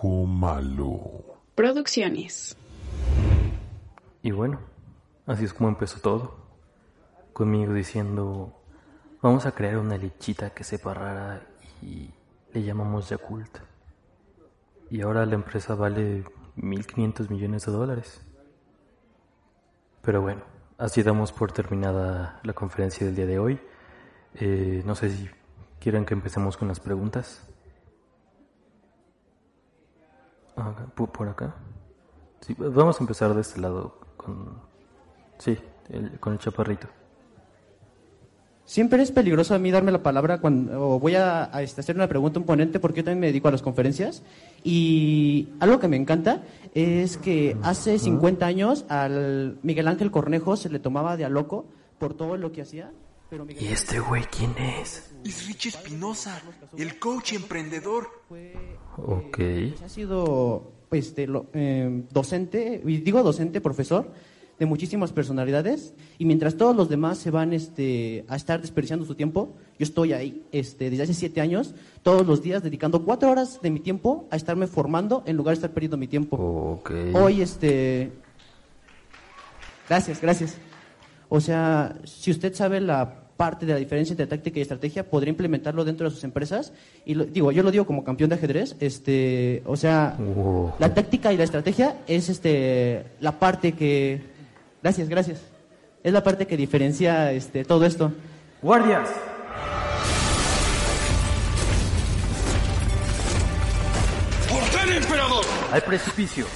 Ojo malo. Producciones. Y bueno, así es como empezó todo. Conmigo diciendo, vamos a crear una lechita que sepa rara y le llamamos Yakult. Y ahora la empresa vale 1.500 millones de dólares. Pero bueno, así damos por terminada la conferencia del día de hoy. Eh, no sé si quieren que empecemos con las preguntas. Acá, por acá. Sí, vamos a empezar de este lado con... Sí, el- con el chaparrito. Siempre es peligroso a mí darme la palabra cuando o voy a, a, este, hacer una pregunta a un ponente porque yo también me dedico a las conferencias y algo que me encanta es que hace 50 años al Miguel Ángel Cornejo se le tomaba de a loco por todo lo que hacía. ¿Y este güey quién es? Es Richie Espinosa, el coach emprendedor. Ok. Ángel ha sido pues, de lo- eh, docente, y digo docente, profesor, de muchísimas personalidades y mientras todos los demás se van este, a estar desperdiciando su tiempo, yo estoy ahí este, desde hace siete años, todos los días dedicando cuatro horas de mi tiempo a estarme formando en lugar de estar perdiendo mi tiempo. Ok. Hoy, este... Gracias, gracias. O sea, si usted sabe la parte de la diferencia entre táctica y estrategia, podría implementarlo dentro de sus empresas. Y lo- digo, yo lo digo como campeón de ajedrez. Este, o sea, Wow. la táctica y la estrategia es este la parte que. Gracias, gracias. Es la parte que diferencia este todo esto. ¡Guardias! ¡Orden, emperador! ¡Al precipicio!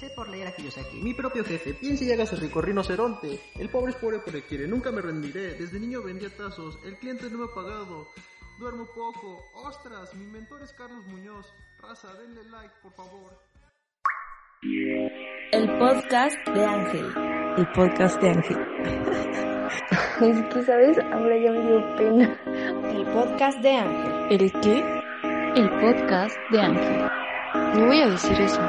Empecé por leer a Kiyosaki. Mi propio jefe, piense y hágase rico, rinoceronte. El pobre es pobre porque quiere, nunca me rendiré. Desde niño vendía tazos, el cliente no me ha pagado. Duermo poco. ¡Ostras! Mi mentor es Carlos Muñoz. Raza, denle like, por favor. El podcast de Ángel. El podcast de Ángel. Es que, ¿sabes? Ahora ya me dio pena. El podcast de Ángel. ¿El qué? El podcast de Ángel. No voy a decir eso.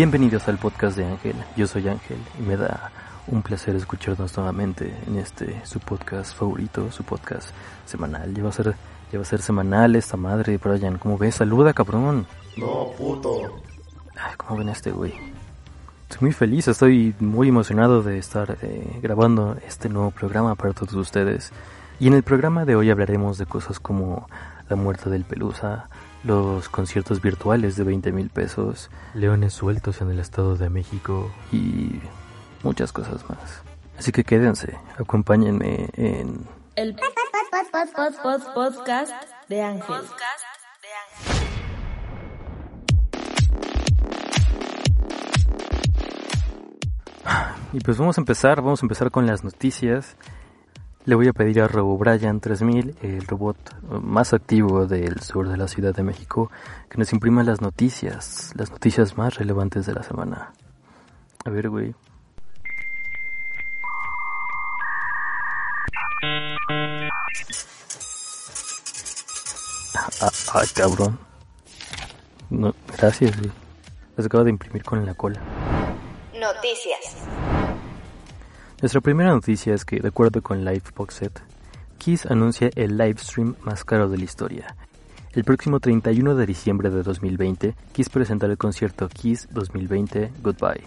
Bienvenidos al podcast de Ángel. Yo soy Ángel y me da un placer escucharnos nuevamente en este su podcast favorito, su podcast semanal. Lleva a ser, lleva a ser semanal esta madre, Brian. ¿Cómo ves? Saluda, cabrón. No, puto. Ay, ¿cómo ven este güey? Estoy muy feliz, estoy muy emocionado de estar eh, grabando este nuevo programa para todos ustedes. Y en el programa de hoy hablaremos de cosas como la muerte del Pelusa, los conciertos virtuales de 20 mil pesos, leones sueltos en el Estado de México y muchas cosas más. Así que quédense, acompáñenme en... El podcast de Ángel. Y pues vamos a empezar, vamos a empezar con las noticias. Le voy a pedir a Robo Brian 3000, el robot más activo del sur de la Ciudad de México, que nos imprima las noticias, las noticias más relevantes de la semana. A ver, güey. Ah, ah, cabrón. No, gracias, güey. Las acabo de imprimir con la cola. Noticias. Nuestra primera noticia es que, de acuerdo con Liveboxet, Kiss anuncia el live stream más caro de la historia. El próximo 31 de diciembre de 2020, Kiss presentará el concierto Kiss 2020 Goodbye,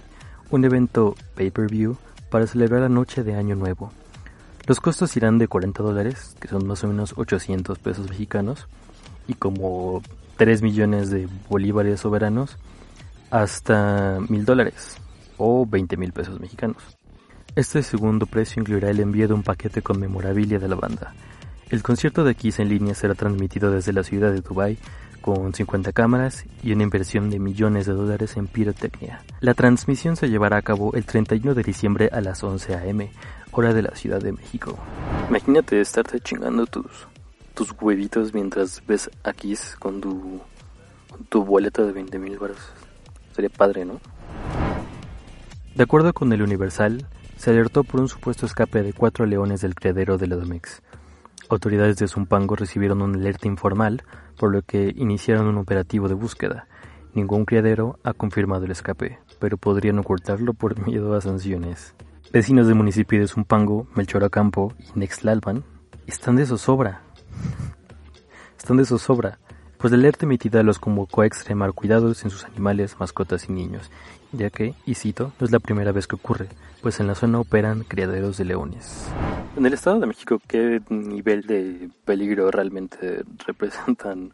un evento pay-per-view para celebrar la noche de Año Nuevo. Los costos irán de 40 dólares, que son más o menos 800 pesos mexicanos, y como 3 millones de bolívares soberanos, hasta 1000 dólares, o 20 mil pesos mexicanos. Este segundo precio incluirá el envío de un paquete con memorabilia de la banda. El concierto de Kiss en línea será transmitido desde la ciudad de Dubai con 50 cámaras y una inversión de millones de dólares en pirotecnia. La transmisión se llevará a cabo el 31 de diciembre a las 11 a.m., hora de la Ciudad de México. Imagínate estarte chingando tus, tus huevitos mientras ves a Kiss con tu, con tu boleta de 20 mil baros. Sería padre, ¿no? De acuerdo con el Universal, se alertó por un supuesto escape de cuatro leones del criadero de la Domex. Autoridades de Zumpango recibieron un alerta informal, por lo que iniciaron un operativo de búsqueda. Ningún criadero ha confirmado el escape, pero podrían ocultarlo por miedo a sanciones. Vecinos del municipio de Zumpango, Melchor Ocampo y Nextlalpan están de zozobra. están de zozobra, pues la alerta emitida los convocó a extremar cuidados en sus animales, mascotas y niños, ya que, y cito, no es la primera vez que ocurre, pues en la zona operan criaderos de leones. En el Estado de México, ¿qué nivel de peligro realmente representan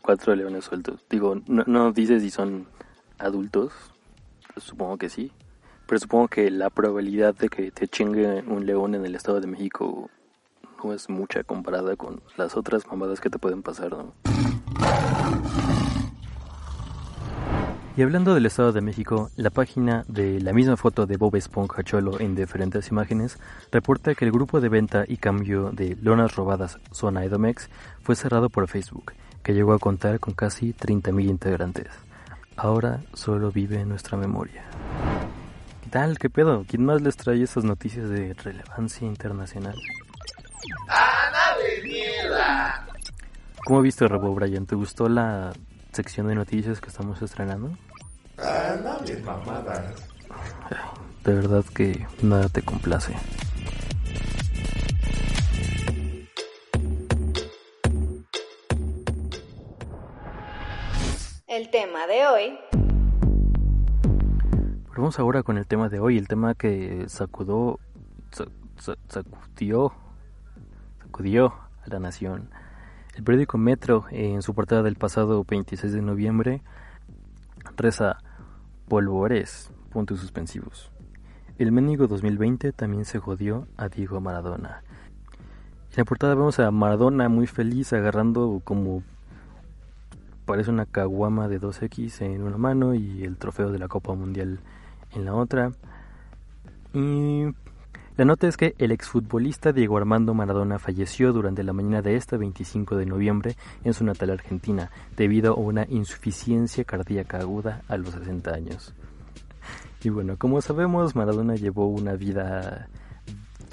cuatro leones sueltos? Digo, no, no si son adultos, supongo que sí, pero supongo que la probabilidad de que te chingue un león en el Estado de México no es mucha comparada con las otras mamadas que te pueden pasar, ¿no? Y hablando del Estado de México, la página de la misma foto de Bob Esponja Cholo en diferentes imágenes reporta que el grupo de venta y cambio de lonas robadas Zona Edomex fue cerrado por Facebook, que llegó a contar con casi 30.000 integrantes. Ahora solo vive en nuestra memoria. ¿Qué tal? ¿Qué pedo? ¿Quién más les trae esas noticias de relevancia internacional? ¡Ana de mierda! ¿Cómo viste, Robo Brian? ¿Te gustó la sección de noticias que estamos estrenando? Ah, no hables mamadas. De verdad que nada te complace. El tema de hoy. Vamos ahora con el tema de hoy, el tema que sacudó, sa- sa- sacudió, sacudió a la nación. El periódico Metro, en su portada del pasado 26 de noviembre, reza polvores, puntos suspensivos. El Ménigo 2020 también se jodió a Diego Maradona. En la portada vemos a Maradona muy feliz agarrando como parece una caguama de 2X en una mano y el trofeo de la Copa Mundial en la otra. Y la nota es que el exfutbolista Diego Armando Maradona falleció durante la mañana de este 25 de noviembre en su natal Argentina debido a una insuficiencia cardíaca aguda a los 60 años. Y bueno, como sabemos, Maradona llevó una vida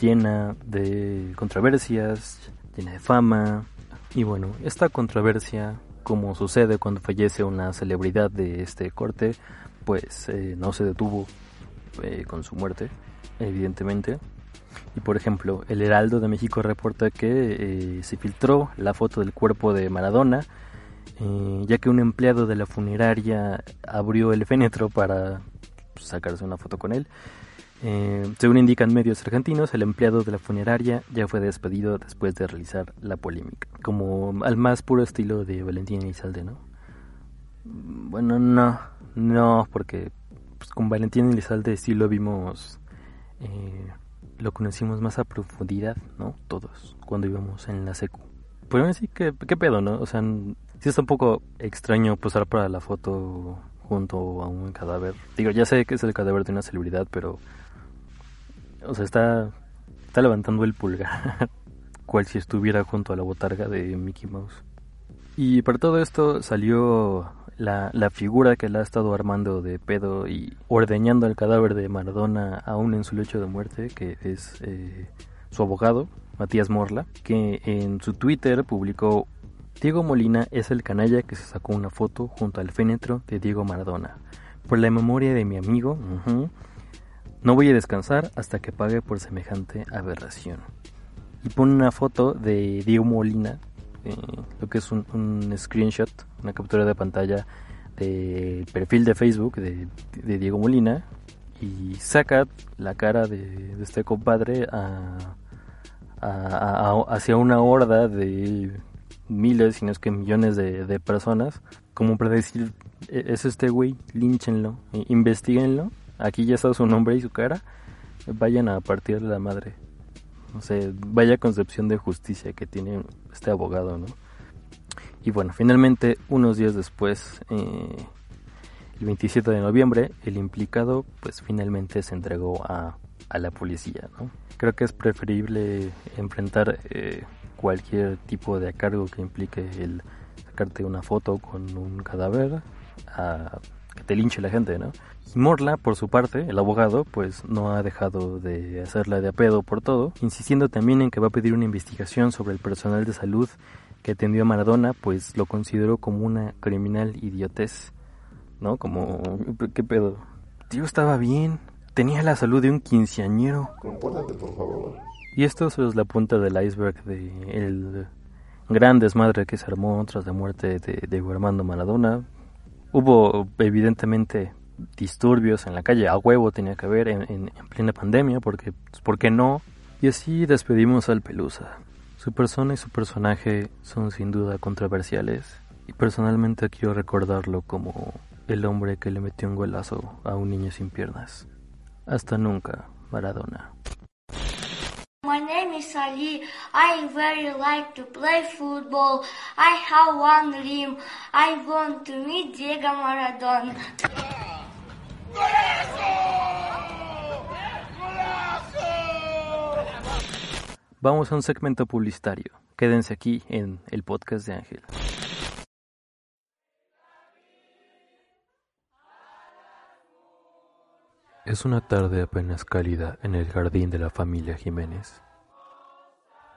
llena de controversias, llena de fama. Y bueno, esta controversia, como sucede cuando fallece una celebridad de este corte, pues eh, no se detuvo eh, con su muerte, evidentemente. Y por ejemplo, el Heraldo de México reporta que eh, se filtró la foto del cuerpo de Maradona, eh, ya que un empleado de la funeraria abrió el fénetro para pues, sacarse una foto con él. Eh, según indican medios argentinos, el empleado de la funeraria ya fue despedido después de realizar la polémica, como al más puro estilo de Valentín Elizalde, ¿no? Bueno, no, no, porque pues, con Valentín Elizalde sí lo vimos, eh, lo conocimos más a profundidad, ¿no? Todos, cuando íbamos en la secu. Pero así, ¿qué, qué pedo, no? O sea, sí está un poco extraño posar para la foto junto a un cadáver. Digo, ya sé que es el cadáver de una celebridad, pero... O sea, está, está levantando el pulgar, cual si estuviera junto a la botarga de Mickey Mouse. Y para todo esto salió la, la figura que la ha estado armando de pedo y ordeñando el cadáver de Maradona aún en su lecho de muerte, que es eh, su abogado, Matías Morla, que en su Twitter publicó Diego Molina es el canalla que se sacó una foto junto al fénetro de Diego Maradona. Por la memoria de mi amigo, no voy a descansar hasta que pague por semejante aberración. Y pone una foto de Diego Molina, eh, lo que es un, un screenshot, una captura de pantalla del perfil de Facebook de, de Diego Molina y saca la cara de, de este compadre a, a- a- hacia una horda de miles, si no es que millones de, de personas, como para decir, "E- es este güey, línchenlo, investiguenlo, aquí ya está su nombre y su cara, vayan a partirle la madre. No sé, vaya concepción de justicia que tiene este abogado, ¿no? Y bueno, finalmente, unos días después, eh, el 27 de noviembre, el implicado pues finalmente se entregó a, a la policía, ¿no? Creo que es preferible enfrentar eh, cualquier tipo de cargo que implique el sacarte una foto con un cadáver a que te linche la gente, ¿no? Y Morla, por su parte, el abogado, pues no ha dejado de hacerla de apedo por todo, insistiendo también en que va a pedir una investigación sobre el personal de salud que atendió a Maradona, pues lo consideró como una criminal idiotez, ¿no? Como, ¿qué pedo? Tío estaba bien, tenía la salud de un quinceañero. Compórtate, por favor. Y esto es la punta del iceberg de el gran desmadre que se armó tras la muerte de Diego Armando Maradona. Hubo evidentemente disturbios en la calle, a huevo tenía que haber en, en, en plena pandemia, porque, pues, ¿por qué no? Y así despedimos al Pelusa. Su persona y su personaje son sin duda controversiales, y personalmente quiero recordarlo como el hombre que le metió un golazo a un niño sin piernas. Hasta nunca, Maradona. My name is Ali. I very like to play football. I have one dream. I want to meet Diego Maradona. Vamos a un segmento publicitario. Quédense aquí en el podcast de Ángel. Es una tarde apenas cálida en el jardín de la familia Jiménez.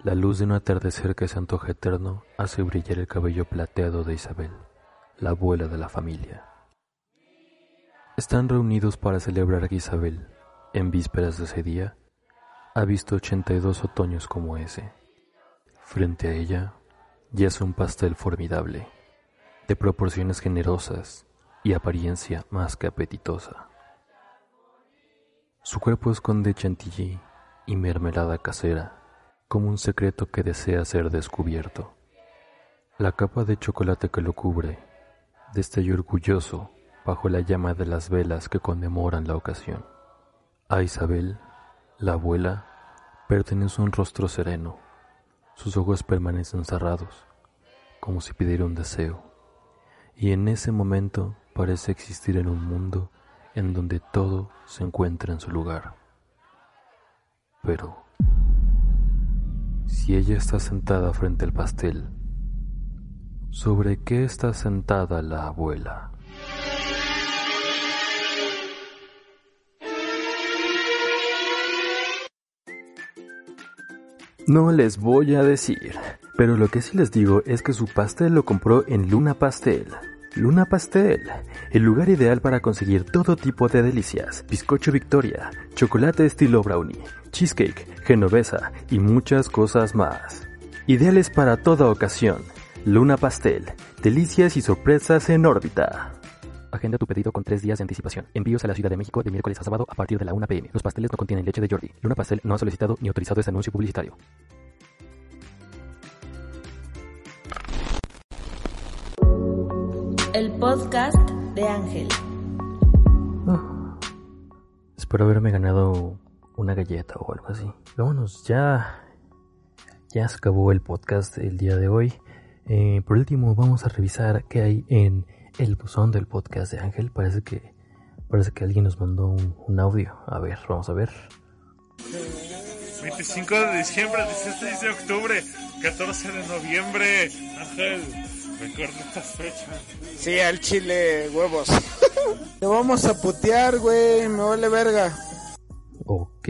La luz de un atardecer que se antoja eterno hace brillar el cabello plateado de Isabel, la abuela de la familia. Están reunidos para celebrar que Isabel, en vísperas de ese día, ha visto 82 otoños como ese. Frente a ella yace un pastel formidable, de proporciones generosas y apariencia más que apetitosa. Su cuerpo esconde chantilly y mermelada casera como un secreto que desea ser descubierto. La capa de chocolate que lo cubre destella orgulloso bajo la llama de las velas que conmemoran la ocasión. A Isabel, la abuela, pertenece un rostro sereno. Sus ojos permanecen cerrados, como si pidiera un deseo. Y en ese momento parece existir en un mundo en donde todo se encuentra en su lugar. Pero, si ella está sentada frente al pastel, ¿sobre qué está sentada la abuela? No les voy a decir, pero lo que sí les digo es que su pastel lo compró en Luna Pastel. Luna Pastel, el lugar ideal para conseguir todo tipo de delicias, bizcocho Victoria, chocolate estilo brownie, cheesecake, genovesa y muchas cosas más. Ideales para toda ocasión. Luna Pastel, delicias y sorpresas en órbita. Agenda tu pedido con tres días de anticipación. Envíos a la Ciudad de México de miércoles a sábado a partir de la 1 pm. Los pasteles no contienen leche de Jordi. Luna Pastel no ha solicitado ni autorizado este anuncio publicitario. Podcast de Ángel. Oh, espero haberme ganado una galleta o algo así. Vámonos, ya. Ya se acabó el podcast el día de hoy. Eh, por último, vamos a revisar qué hay en el buzón del podcast de Ángel. Parece que parece que alguien nos mandó un, un audio. A ver, vamos a ver. 25 de diciembre, 16 de octubre, 14 de noviembre. Ángel, recuerda estas fechas. Sí, al chile, huevos. Te vamos a putear, güey, me vale verga. Ok.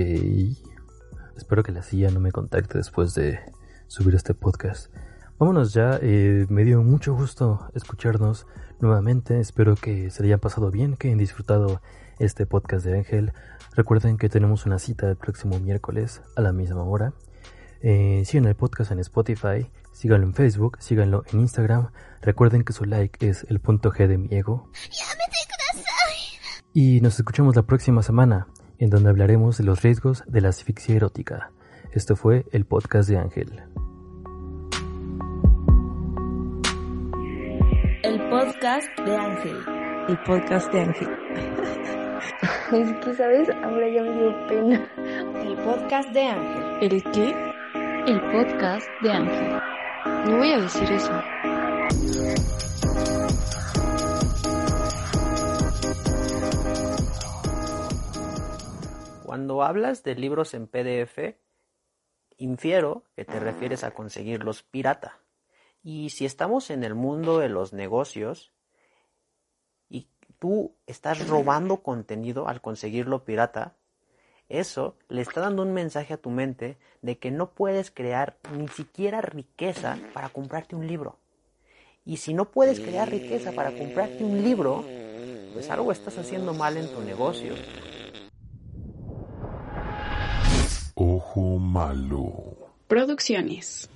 Espero que la silla no me contacte después de subir este podcast. Vámonos ya, eh, me dio mucho gusto escucharnos nuevamente. Espero que se le hayan pasado bien, que hayan disfrutado este podcast de Ángel. Recuerden que tenemos una cita el próximo miércoles a la misma hora. Eh, sigan el podcast en Spotify, síganlo en Facebook, síganlo en Instagram. Recuerden que su like es el punto G de mi ego. Y nos escuchamos la próxima semana, en donde hablaremos de los riesgos de la asfixia erótica. Esto fue el podcast de Ángel. El podcast de Ángel. El podcast de Ángel. Es que, ¿sabes? Ahora ya me dio pena. El podcast de Ángel. ¿El qué? El podcast de Ángel. No voy a decir eso. Cuando hablas de libros en PDF, infiero que te refieres a conseguirlos pirata. Y si estamos en el mundo de los negocios y tú estás robando contenido al conseguirlo pirata, eso le está dando un mensaje a tu mente de que no puedes crear ni siquiera riqueza para comprarte un libro. Y si no puedes crear riqueza para comprarte un libro, pues algo estás haciendo mal en tu negocio. Ojo malo. Producciones.